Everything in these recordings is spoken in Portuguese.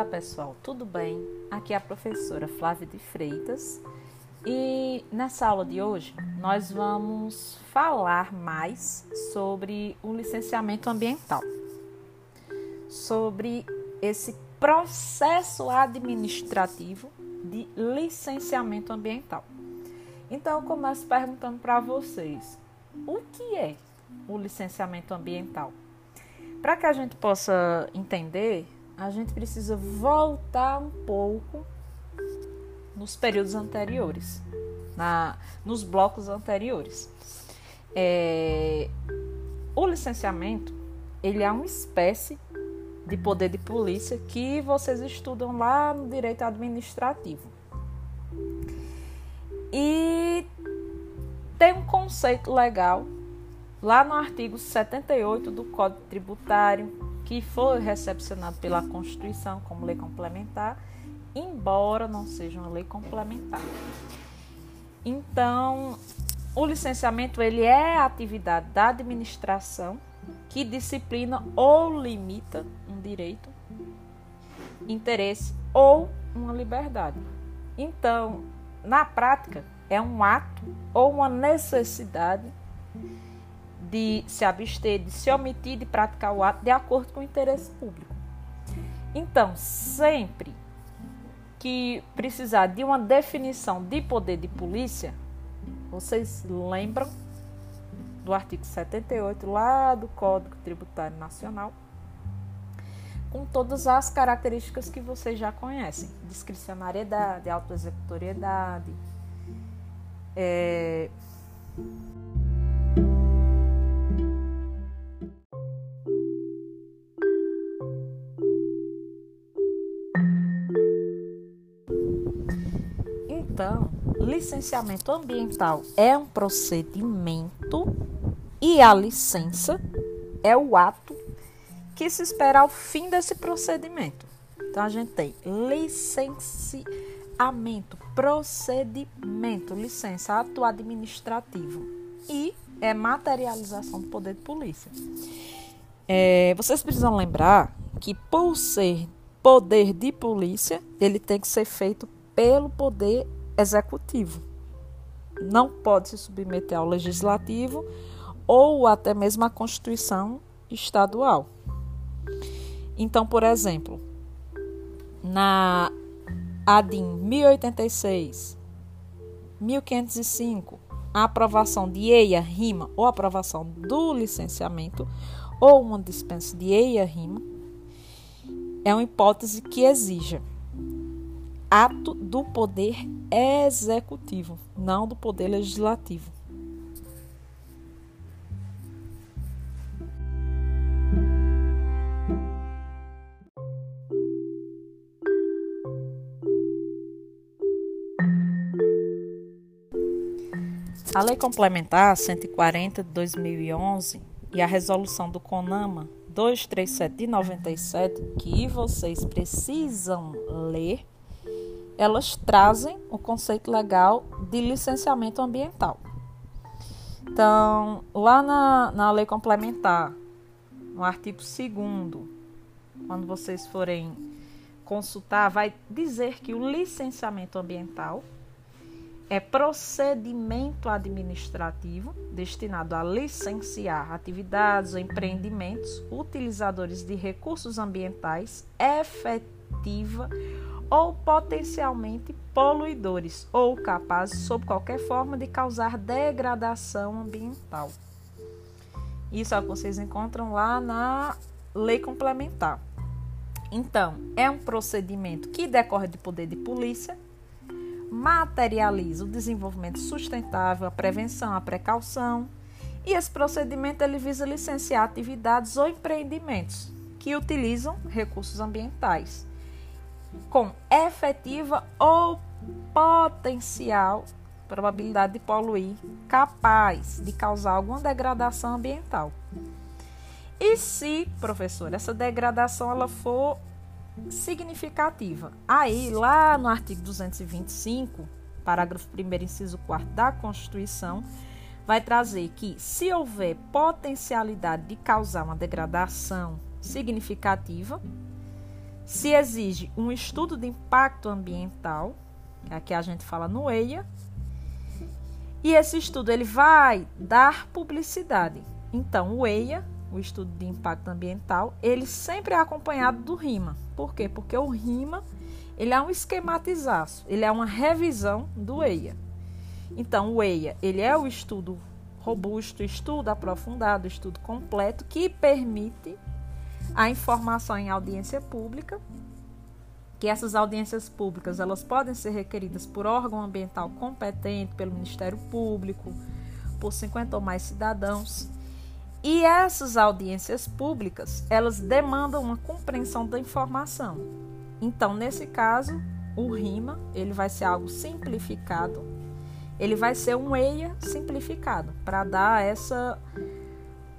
Olá pessoal, tudo bem? Aqui é a professora Flávia de Freitas e nessa aula de hoje nós vamos falar mais sobre o licenciamento ambiental, sobre esse processo administrativo de licenciamento ambiental. Então eu começo perguntando para vocês: o que é o licenciamento ambiental? Para que a gente possa entender, a gente precisa voltar um pouco nos períodos anteriores, na, nos blocos anteriores. É, o licenciamento ele é uma espécie de poder de polícia que vocês estudam lá no direito administrativo. E tem um conceito legal lá no artigo 78 do Código Tributário que foi recepcionado pela Constituição como lei complementar, embora não seja uma lei complementar. Então, o licenciamento ele é a atividade da administração que disciplina ou limita um direito, interesse ou uma liberdade. Então, na prática, é um ato ou uma necessidade de se abster, de se omitir de praticar o ato de acordo com o interesse público. Então, sempre que precisar de uma definição de poder de polícia, vocês lembram do artigo 78 lá do Código Tributário Nacional, com todas as características que vocês já conhecem: discricionariedade, autoexecutoriedade, é, Então, licenciamento ambiental é um procedimento e a licença é o ato que se espera ao fim desse procedimento. Então, a gente tem licenciamento, procedimento, licença, ato administrativo e é materialização do poder de polícia. É, vocês precisam lembrar que, por ser poder de polícia, ele tem que ser feito pelo poder executivo. Não pode se submeter ao legislativo ou até mesmo à Constituição estadual. Então, por exemplo, na ADIM 1086, 1505, a aprovação de EIA, RIMA ou aprovação do licenciamento ou uma dispensa de EIA, RIMA é uma hipótese que exija ato do poder executivo, não do poder legislativo. A Lei Complementar 140 de 2011 e a resolução do CONAMA 237 de 97, que vocês precisam ler, elas trazem o conceito legal de licenciamento ambiental. Então, lá na, na lei complementar, no artigo 2, quando vocês forem consultar, vai dizer que o licenciamento ambiental é procedimento administrativo destinado a licenciar atividades ou empreendimentos utilizadores de recursos ambientais efetiva ou potencialmente poluidores ou capazes, sob qualquer forma, de causar degradação ambiental. Isso é o que vocês encontram lá na lei complementar. Então, é um procedimento que decorre de poder de polícia, materializa o desenvolvimento sustentável, a prevenção, a precaução, e esse procedimento ele visa licenciar atividades ou empreendimentos que utilizam recursos ambientais com efetiva ou potencial probabilidade de poluir, capaz de causar alguma degradação ambiental. E se, professor, essa degradação ela for significativa, aí lá no artigo 225, parágrafo 1 inciso 4 da Constituição, vai trazer que se houver potencialidade de causar uma degradação significativa, se exige um estudo de impacto ambiental, que aqui a gente fala no EIA, e esse estudo ele vai dar publicidade. Então, o EIA, o estudo de impacto ambiental, ele sempre é acompanhado do RIMA. Por quê? Porque o RIMA ele é um esquematizaço, ele é uma revisão do EIA. Então, o EIA ele é o estudo robusto, estudo aprofundado, estudo completo que permite a informação em audiência pública que essas audiências públicas elas podem ser requeridas por órgão ambiental competente, pelo Ministério Público, por 50 ou mais cidadãos. E essas audiências públicas, elas demandam uma compreensão da informação. Então, nesse caso, o RIMA, ele vai ser algo simplificado. Ele vai ser um EIA simplificado para dar essa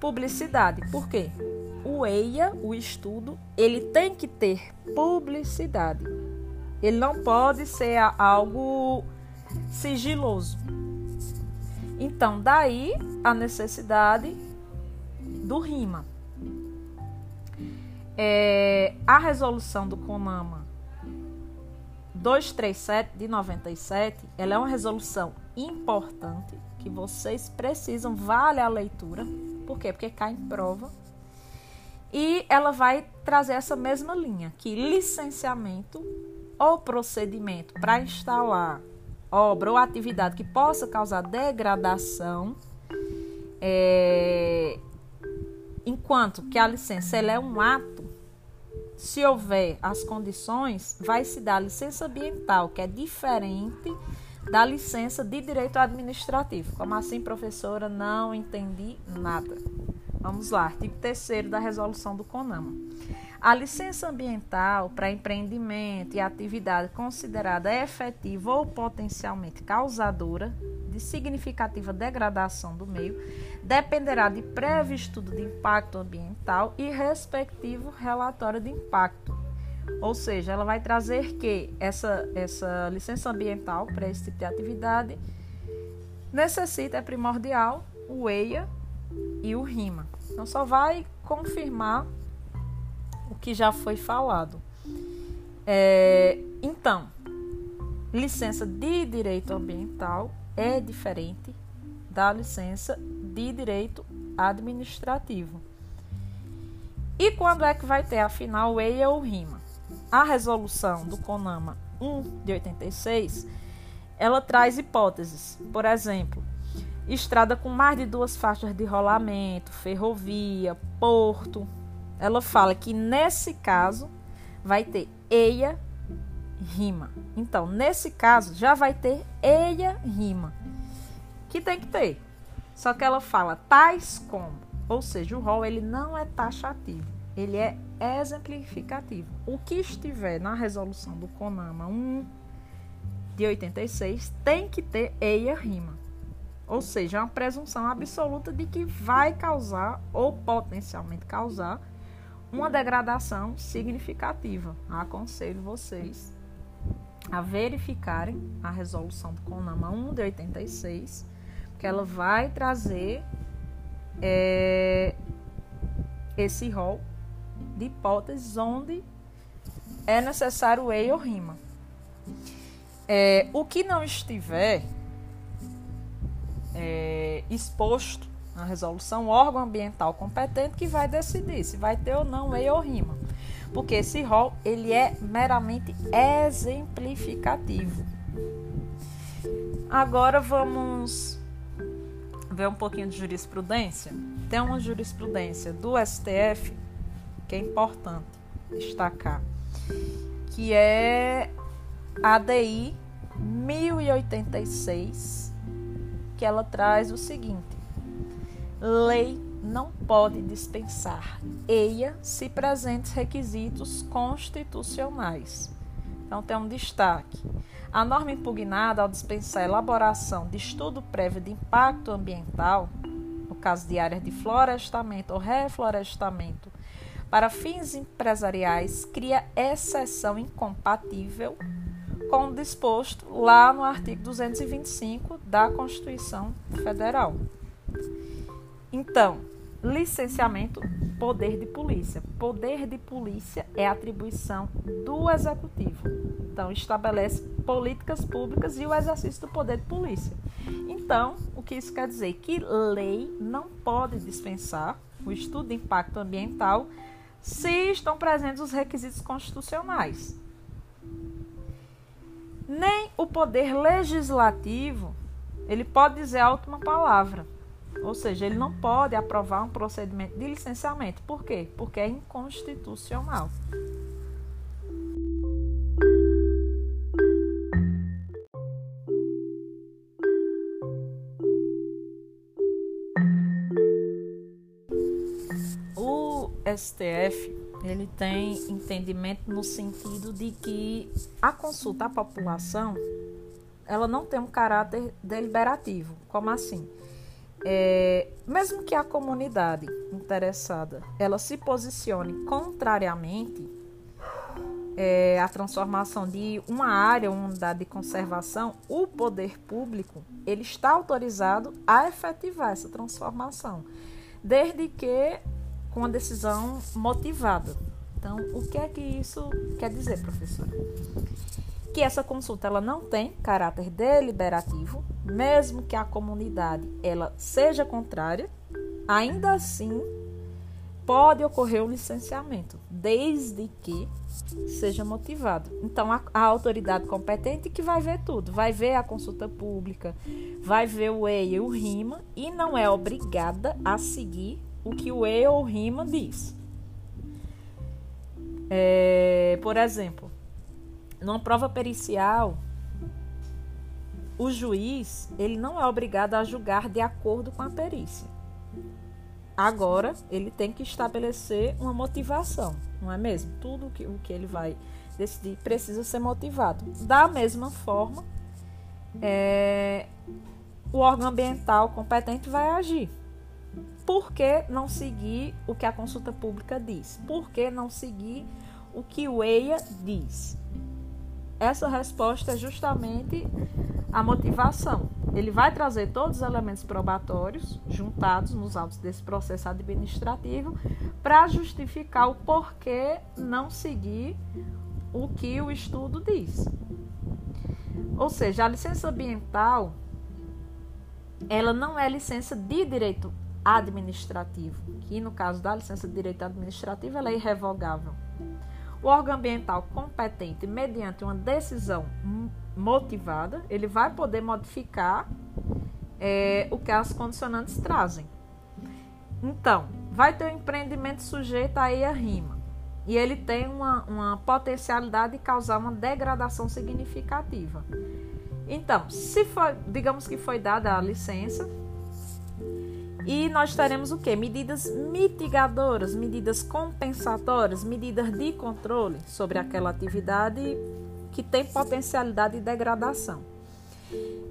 publicidade. Por quê? O EIA, o estudo, ele tem que ter publicidade. Ele não pode ser algo sigiloso. Então, daí a necessidade do RIMA. É, a resolução do CONAMA 237 de 97, ela é uma resolução importante que vocês precisam, vale a leitura. Por quê? Porque cai em prova e ela vai trazer essa mesma linha, que licenciamento ou procedimento para instalar obra ou atividade que possa causar degradação, é, enquanto que a licença é um ato, se houver as condições, vai se dar a licença ambiental, que é diferente da licença de direito administrativo. Como assim, professora? Não entendi nada. Vamos lá, artigo 3 da resolução do CONAMA. A licença ambiental para empreendimento e atividade considerada efetiva ou potencialmente causadora de significativa degradação do meio dependerá de prévio estudo de impacto ambiental e respectivo relatório de impacto. Ou seja, ela vai trazer que essa, essa licença ambiental para esse tipo de atividade necessita, é primordial, o EIA e o RIMA. Então, só vai confirmar o que já foi falado. É, então, licença de direito ambiental é diferente da licença de direito administrativo. E quando é que vai ter, afinal, o EIA ou RIMA? A resolução do CONAMA 1 de 86, ela traz hipóteses. Por exemplo, estrada com mais de duas faixas de rolamento, ferrovia, porto. Ela fala que nesse caso vai ter eia rima. Então, nesse caso já vai ter eia rima. Que tem que ter. Só que ela fala tais como, ou seja, o rol ele não é taxativo, ele é exemplificativo. O que estiver na resolução do CONAMA 1 de 86 tem que ter eia rima. Ou seja, é uma presunção absoluta de que vai causar ou potencialmente causar uma degradação significativa. Aconselho vocês a verificarem a resolução do CONAMA 1 de 86, que ela vai trazer é, esse rol de hipóteses onde é necessário EI ou RIMA. É, o que não estiver é, exposto na resolução, órgão ambiental competente que vai decidir se vai ter ou não EI ou RIMA. Porque esse rol ele é meramente exemplificativo. Agora vamos ver um pouquinho de jurisprudência. Tem uma jurisprudência do STF que é importante destacar, que é ADI 1086 que ela traz o seguinte: lei não pode dispensar eia se presentes requisitos constitucionais. Então tem um destaque. A norma impugnada ao dispensar a elaboração de estudo prévio de impacto ambiental, no caso de áreas de florestamento ou reflorestamento, para fins empresariais, cria exceção incompatível com o disposto lá no artigo 225 da Constituição Federal. Então, licenciamento, poder de polícia. Poder de polícia é atribuição do executivo. Então, estabelece políticas públicas e o exercício do poder de polícia. Então, o que isso quer dizer? Que lei não pode dispensar o estudo de impacto ambiental se estão presentes os requisitos constitucionais. Nem o poder legislativo ele pode dizer a última palavra. Ou seja, ele não pode aprovar um procedimento de licenciamento. Por quê? Porque é inconstitucional. O STF ele tem entendimento no sentido de que a consulta à população ela não tem um caráter deliberativo. Como assim? É, mesmo que a comunidade interessada ela se posicione contrariamente é, à transformação de uma área, uma unidade de conservação, o poder público ele está autorizado a efetivar essa transformação, desde que com a decisão motivada. Então, o que é que isso quer dizer, professora? que essa consulta ela não tem caráter deliberativo, mesmo que a comunidade ela seja contrária, ainda assim pode ocorrer o licenciamento, desde que seja motivado. Então a, a, autoridade competente que vai ver tudo, vai ver a consulta pública, vai ver o EIA e o RIMA e não é obrigada a seguir o que o EIA ou RIMA diz. É, por exemplo, numa prova pericial, o juiz ele não é obrigado a julgar de acordo com a perícia. Agora, ele tem que estabelecer uma motivação, não é mesmo? Tudo que, o que ele vai decidir precisa ser motivado. Da mesma forma, é, o órgão ambiental competente vai agir. Por que não seguir o que a consulta pública diz? Por que não seguir o que o EIA diz? essa resposta é justamente a motivação. Ele vai trazer todos os elementos probatórios juntados nos autos desse processo administrativo para justificar o porquê não seguir o que o estudo diz. Ou seja, a licença ambiental ela não é licença de direito administrativo, que no caso da licença de direito administrativo ela é irrevogável. O órgão ambiental competente, mediante uma decisão motivada, ele vai poder modificar é, o que as condicionantes trazem. Então, vai ter um empreendimento sujeito a rima. E ele tem uma, uma potencialidade de causar uma degradação significativa. Então, se for, digamos que foi dada a licença, e nós teremos o que? Medidas mitigadoras, medidas compensatórias, medidas de controle sobre aquela atividade que tem potencialidade de degradação.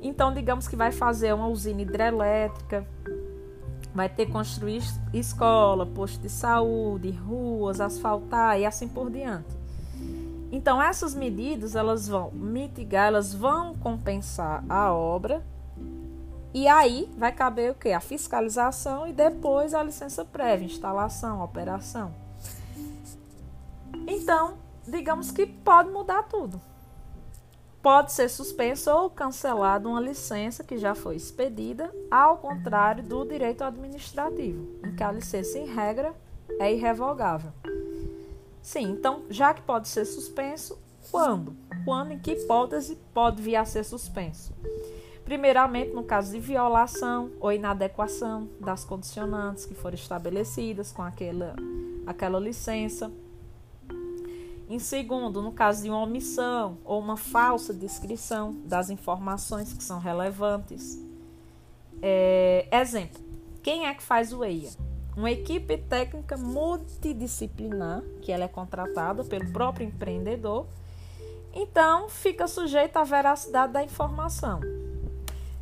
Então, digamos que vai fazer uma usina hidrelétrica, vai ter que construir escola, posto de saúde, ruas, asfaltar e assim por diante. Então, essas medidas elas vão mitigar, elas vão compensar a obra e aí vai caber o que? A fiscalização e depois a licença prévia, instalação, operação. Então, digamos que pode mudar tudo. Pode ser suspenso ou cancelado uma licença que já foi expedida, ao contrário do direito administrativo, em que a licença, em regra, é irrevogável. Sim, então, já que pode ser suspenso, quando? Quando, em que hipótese pode vir a ser suspenso? Primeiramente, no caso de violação ou inadequação das condicionantes que foram estabelecidas com aquela, aquela licença. Em segundo, no caso de uma omissão ou uma falsa descrição das informações que são relevantes. É, exemplo: quem é que faz o EIA? Uma equipe técnica multidisciplinar, que ela é contratada pelo próprio empreendedor, então fica sujeita à veracidade da informação.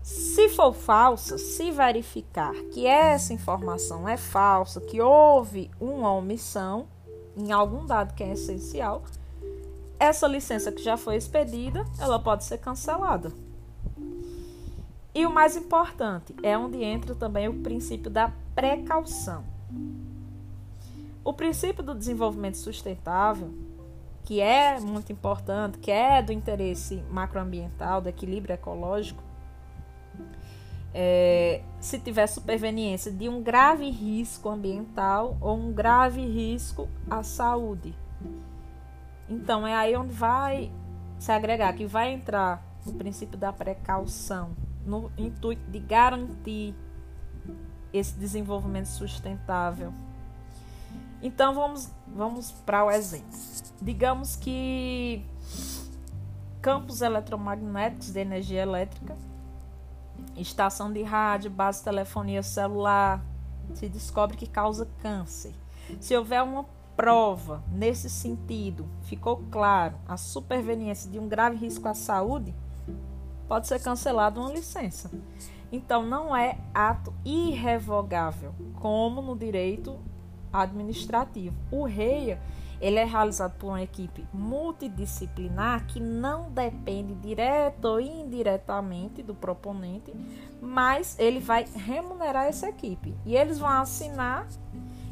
Se for falsa, se verificar que essa informação é falsa, que houve uma omissão em algum dado que é essencial, essa licença que já foi expedida, ela pode ser cancelada. E o mais importante é onde entra também o princípio da precaução. O princípio do desenvolvimento sustentável, que é muito importante, que é do interesse macroambiental, do equilíbrio ecológico, é, se tiver superveniência de um grave risco ambiental ou um grave risco à saúde. Então é aí onde vai se agregar, que vai entrar o princípio da precaução, no intuito de garantir esse desenvolvimento sustentável. Então vamos, vamos para o exemplo. Digamos que campos eletromagnéticos de energia elétrica, estação de rádio, base de telefonia celular, se descobre que causa câncer. Se houver uma prova nesse sentido, ficou claro a superveniência de um grave risco à saúde, pode ser cancelada uma licença. Então não é ato irrevogável, como no direito administrativo. O REIA ele é realizado por uma equipe multidisciplinar que não depende direto ou indiretamente do proponente, mas ele vai remunerar essa equipe e eles vão assinar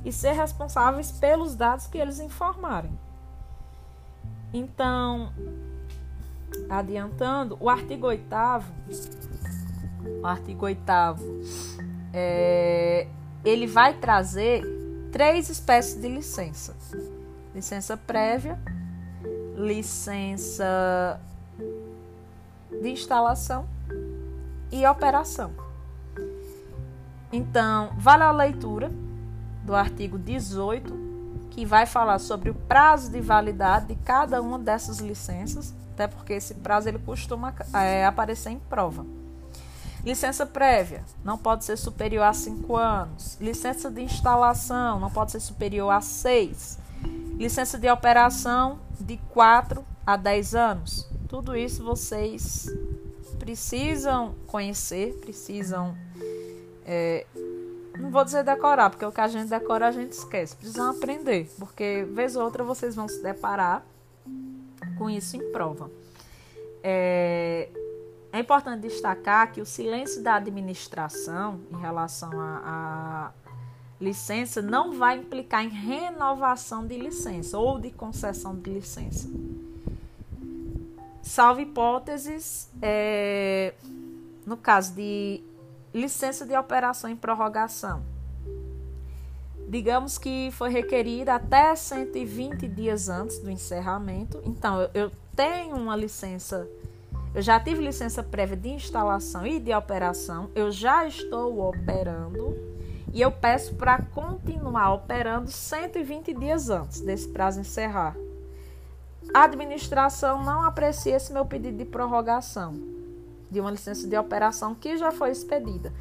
e ser responsáveis pelos dados que eles informarem. Então, adiantando, o artigo 8 o artigo 8 é, ele vai trazer três espécies de licença: licença prévia, licença de instalação e operação. Então, vale a leitura do artigo 18, que vai falar sobre o prazo de validade de cada uma dessas licenças, até porque esse prazo ele costuma é, aparecer em prova. Licença prévia não pode ser superior a 5 anos. Licença de instalação não pode ser superior a 6. Licença de operação de 4 a 10 anos. Tudo isso vocês precisam conhecer, precisam. É, não vou dizer decorar, porque o que a gente decora a gente esquece. Precisam aprender, porque vez ou outra vocês vão se deparar com isso em prova. É, é importante destacar que o silêncio da administração em relação à licença não vai implicar em renovação de licença ou de concessão de licença. Salvo hipóteses, é, no caso de licença de operação em prorrogação. Digamos que foi requerida até 120 dias antes do encerramento. Então, eu, eu tenho uma licença eu já tive licença prévia de instalação e de operação, eu já estou operando e eu peço para continuar operando 120 dias antes desse prazo encerrar. A administração não aprecia esse meu pedido de prorrogação de uma licença de operação que já foi expedida.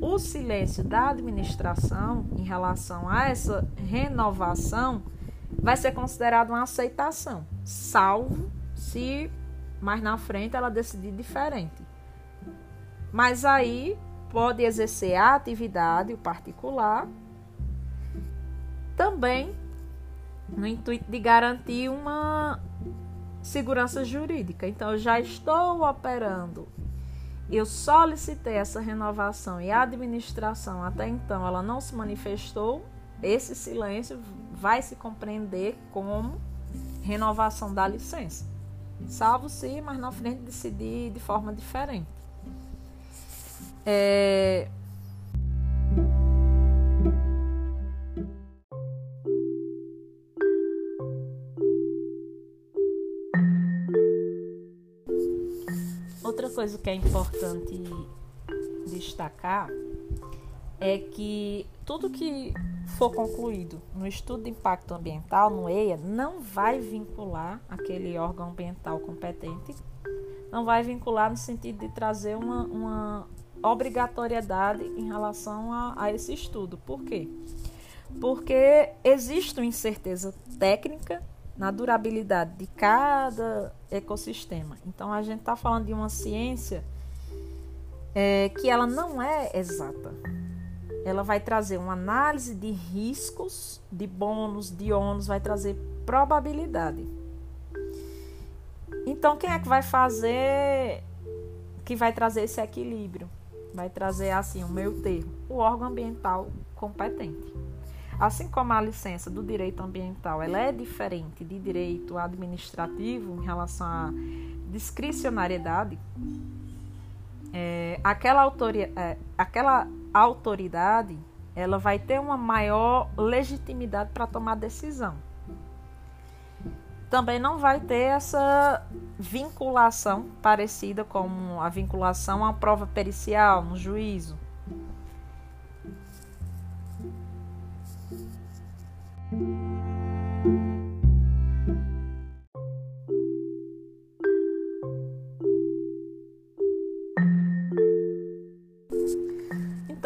O silêncio da administração em relação a essa renovação vai ser considerado uma aceitação, salvo se mas na frente ela decidir diferente. Mas aí pode exercer a atividade, o particular, também no intuito de garantir uma segurança jurídica. Então, eu já estou operando, eu solicitei essa renovação e a administração até então ela não se manifestou, esse silêncio vai se compreender como renovação da licença salvo se mas na frente decidir de forma diferente. É... Outra coisa que é importante destacar é que tudo que for concluído no estudo de impacto ambiental, no EIA, não vai vincular aquele órgão ambiental competente, não vai vincular no sentido de trazer uma, uma obrigatoriedade em relação a, a esse estudo. Por quê? Porque existe uma incerteza técnica na durabilidade de cada ecossistema. Então a gente está falando de uma ciência é, que ela não é exata ela vai trazer uma análise de riscos, de bônus, de ônus, vai trazer probabilidade. Então, quem é que vai fazer, que vai trazer esse equilíbrio? Vai trazer assim o meu termo, o órgão ambiental competente. assim como a licença do direito ambiental, ela é diferente de direito administrativo em relação à discricionariedade, é, aquela, autoria, é, aquela autoridade ela vai ter uma maior legitimidade para tomar decisão. Também não vai ter essa vinculação parecida com a vinculação à prova pericial no juízo.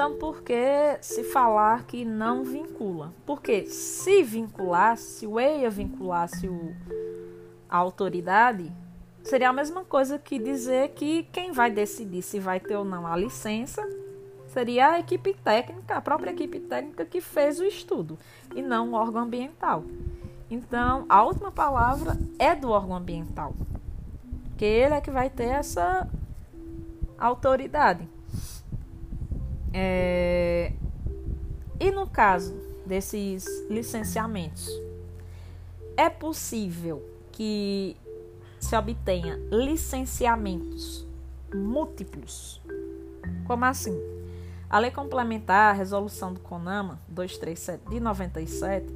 Então, por que se falar que não vincula? Porque se vinculasse, se o EIA vinculasse o, a autoridade, seria a mesma coisa que dizer que quem vai decidir se vai ter ou não a licença seria a equipe técnica, a própria equipe técnica que fez o estudo, e não o órgão ambiental. Então, a última palavra é do órgão ambiental, que ele é que vai ter essa autoridade. É... E no caso desses licenciamentos, é possível que se obtenha licenciamentos múltiplos? Como assim? A lei complementar, a resolução do CONAMA 237 de 97,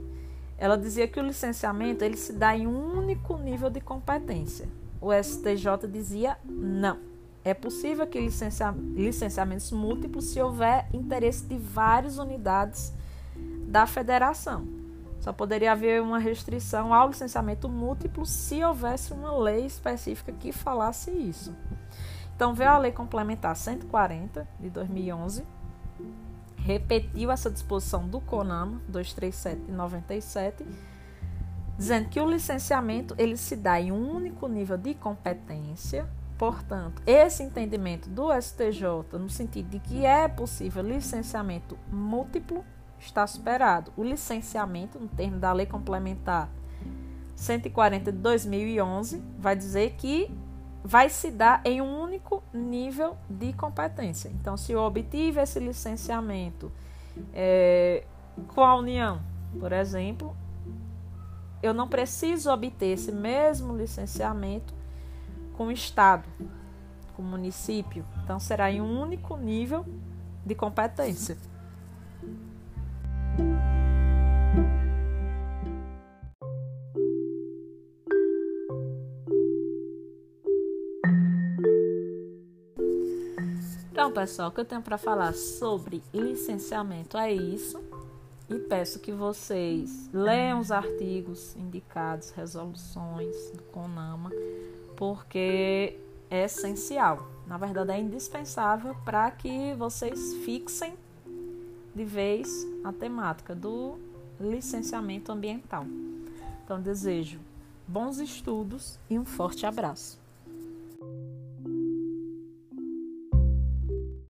ela dizia que o licenciamento ele se dá em um único nível de competência. O STJ dizia não. É possível que licencia, licenciamentos múltiplos se houver interesse de várias unidades da federação. Só poderia haver uma restrição ao licenciamento múltiplo se houvesse uma lei específica que falasse isso. Então, veio a Lei Complementar 140 de 2011, repetiu essa disposição do CONAMA 237 de 97, dizendo que o licenciamento ele se dá em um único nível de competência Portanto, esse entendimento do STJ, no sentido de que é possível licenciamento múltiplo, está superado. O licenciamento, no termo da Lei Complementar 140 de 2011, vai dizer que vai se dar em um único nível de competência. Então, se eu obtive esse licenciamento é, com a União, por exemplo, eu não preciso obter esse mesmo licenciamento com o Estado, com o município. Então, será em um único nível de competência. Então, pessoal, o que eu tenho para falar sobre licenciamento é isso. E peço que vocês leiam os artigos indicados, resoluções do CONAMA, porque é essencial. Na verdade, é indispensável para que vocês fixem de vez a temática do licenciamento ambiental. Então, desejo bons estudos e um forte abraço.